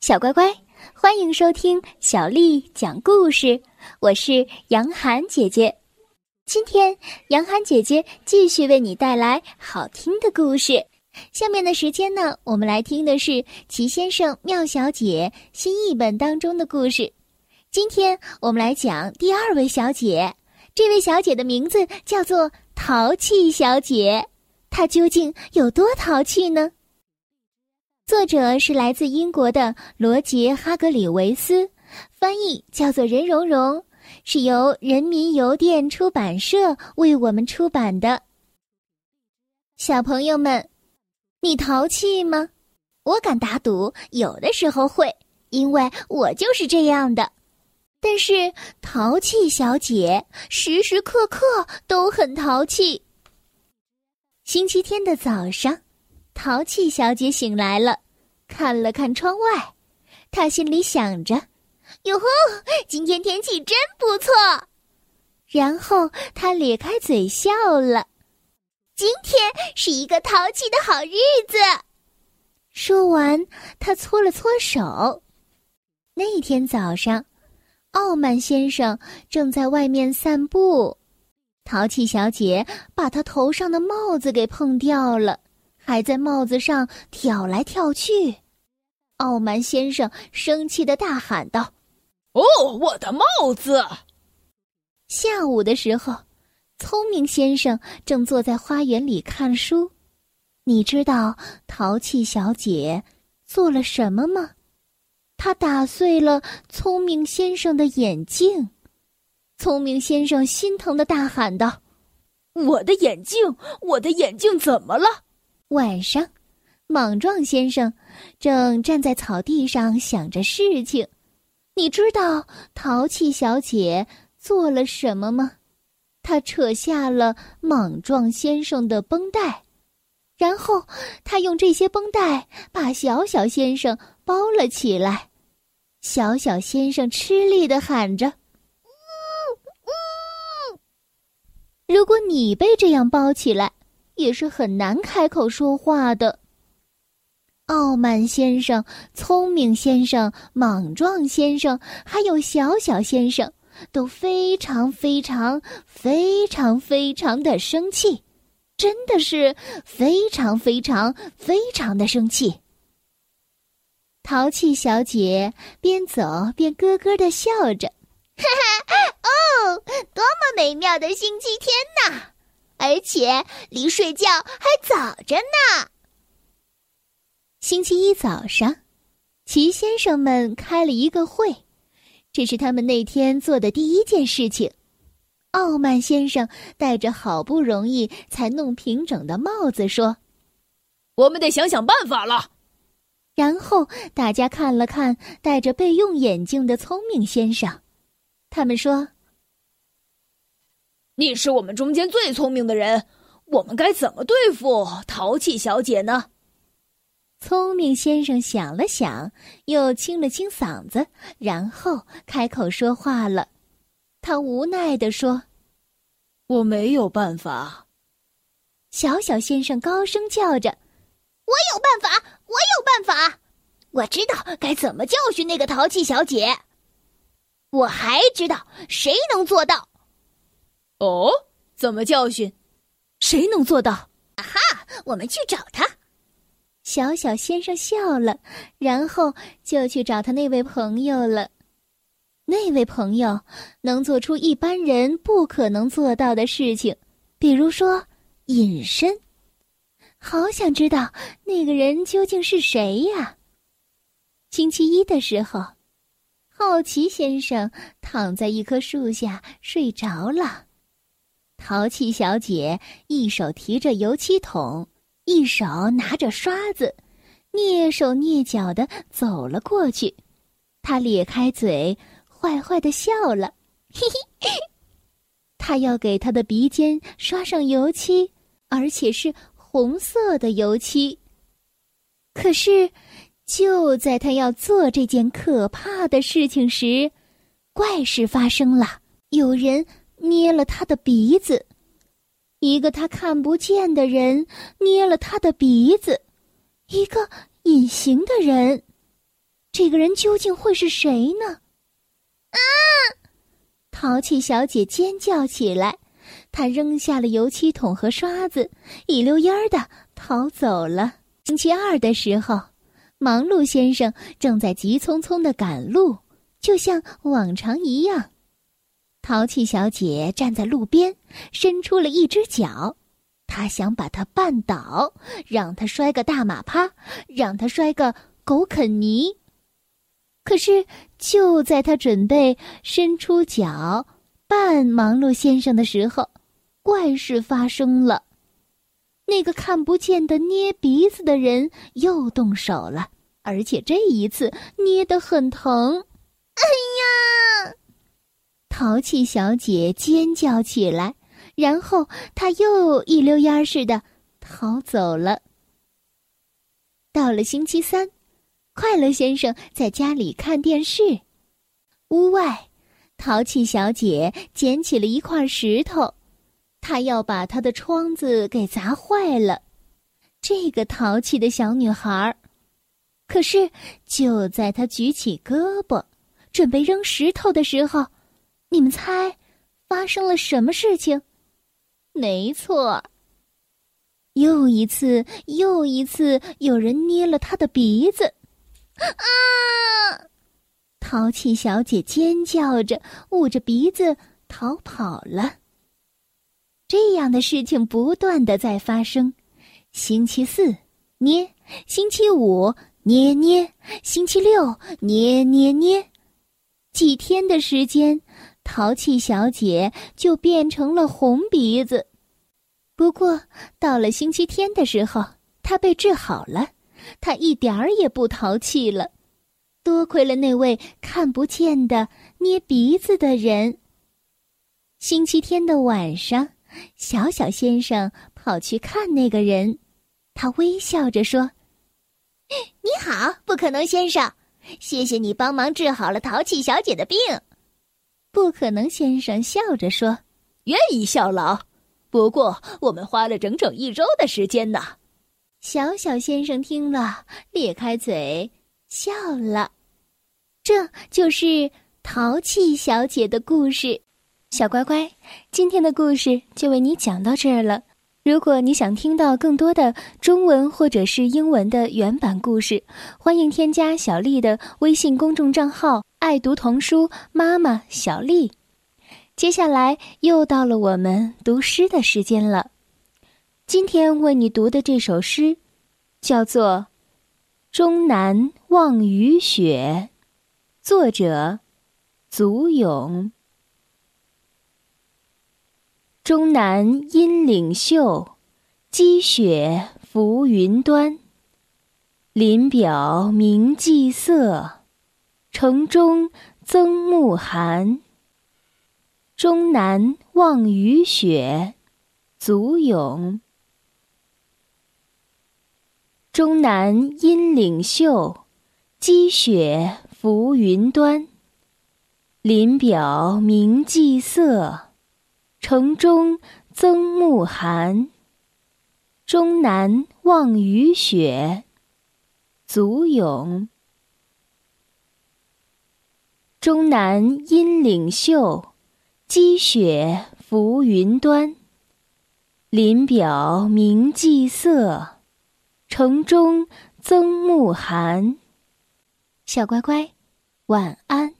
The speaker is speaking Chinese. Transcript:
小乖乖，欢迎收听小丽讲故事。我是杨涵姐姐，今天杨涵姐姐继续为你带来好听的故事。下面的时间呢，我们来听的是《齐先生妙小姐》新译本当中的故事。今天我们来讲第二位小姐，这位小姐的名字叫做淘气小姐，她究竟有多淘气呢？作者是来自英国的罗杰·哈格里维斯，翻译叫做任蓉蓉，是由人民邮电出版社为我们出版的。小朋友们，你淘气吗？我敢打赌，有的时候会，因为我就是这样的。但是淘气小姐时时刻刻都很淘气。星期天的早上。淘气小姐醒来了，看了看窗外，她心里想着：“哟呵，今天天气真不错。”然后她咧开嘴笑了：“今天是一个淘气的好日子。”说完，她搓了搓手。那天早上，傲慢先生正在外面散步，淘气小姐把他头上的帽子给碰掉了。还在帽子上挑来挑去，傲慢先生生气的大喊道：“哦，我的帽子！”下午的时候，聪明先生正坐在花园里看书。你知道淘气小姐做了什么吗？她打碎了聪明先生的眼镜。聪明先生心疼的大喊道：“我的眼镜，我的眼镜怎么了？”晚上，莽撞先生正站在草地上想着事情。你知道淘气小姐做了什么吗？她扯下了莽撞先生的绷带，然后她用这些绷带把小小先生包了起来。小小先生吃力的喊着：“！”如果你被这样包起来。也是很难开口说话的。傲慢先生、聪明先生、莽撞先生，还有小小先生，都非常非常非常非常的生气，真的是非常非常非常的生气。淘气小姐边走边咯咯的笑着，哈哈，哦，多么美妙的星期天呐！而且离睡觉还早着呢。星期一早上，齐先生们开了一个会，这是他们那天做的第一件事情。傲慢先生戴着好不容易才弄平整的帽子说：“我们得想想办法了。”然后大家看了看戴着备用眼镜的聪明先生，他们说。你是我们中间最聪明的人，我们该怎么对付淘气小姐呢？聪明先生想了想，又清了清嗓子，然后开口说话了。他无奈地说：“我没有办法。”小小先生高声叫着：“我有办法！我有办法！我知道该怎么教训那个淘气小姐。我还知道谁能做到。”哦，怎么教训？谁能做到？啊哈！我们去找他。小小先生笑了，然后就去找他那位朋友了。那位朋友能做出一般人不可能做到的事情，比如说隐身。好想知道那个人究竟是谁呀？星期一的时候，好奇先生躺在一棵树下睡着了。淘气小姐一手提着油漆桶，一手拿着刷子，蹑手蹑脚的走了过去。她咧开嘴，坏坏的笑了，嘿嘿。她要给她的鼻尖刷上油漆，而且是红色的油漆。可是，就在她要做这件可怕的事情时，怪事发生了，有人。捏了他的鼻子，一个他看不见的人捏了他的鼻子，一个隐形的人。这个人究竟会是谁呢？啊！淘气小姐尖叫起来，她扔下了油漆桶和刷子，一溜烟儿的逃走了。星期二的时候，忙碌先生正在急匆匆的赶路，就像往常一样。淘气小姐站在路边，伸出了一只脚，她想把它绊倒，让它摔个大马趴，让它摔个狗啃泥。可是，就在她准备伸出脚绊忙碌先生的时候，怪事发生了。那个看不见的捏鼻子的人又动手了，而且这一次捏得很疼。哎呀！淘气小姐尖叫起来，然后她又一溜烟似的逃走了。到了星期三。快乐先生在家里看电视，屋外，淘气小姐捡起了一块石头，她要把她的窗子给砸坏了。这个淘气的小女孩，可是就在她举起胳膊准备扔石头的时候，你们猜发生了什么事情？没错，又一次又一次有人捏了他的鼻子。啊！淘气小姐尖叫着，捂着鼻子逃跑了。这样的事情不断的在发生。星期四捏，星期五捏捏，星期六捏捏捏，几天的时间，淘气小姐就变成了红鼻子。不过到了星期天的时候，她被治好了。她一点儿也不淘气了，多亏了那位看不见的捏鼻子的人。星期天的晚上，小小先生跑去看那个人，他微笑着说：“你好，不可能先生，谢谢你帮忙治好了淘气小姐的病。”不可能先生笑着说：“愿意效劳，不过我们花了整整一周的时间呢。”小小先生听了，咧开嘴笑了。这就是淘气小姐的故事。小乖乖，今天的故事就为你讲到这儿了。如果你想听到更多的中文或者是英文的原版故事，欢迎添加小丽的微信公众账号“爱读童书妈妈小丽”。接下来又到了我们读诗的时间了。今天为你读的这首诗，叫做《终南望雨雪》，作者祖咏。终南阴岭秀，积雪浮云端。林表明霁色，城中增暮寒。终南望雨雪，足咏。终南阴岭秀，积雪浮云端。林表明霁色，城中增暮寒。终南望雨雪，祖咏。终南阴岭秀，积雪浮云端。林表明霁色。城中增暮寒，小乖乖，晚安。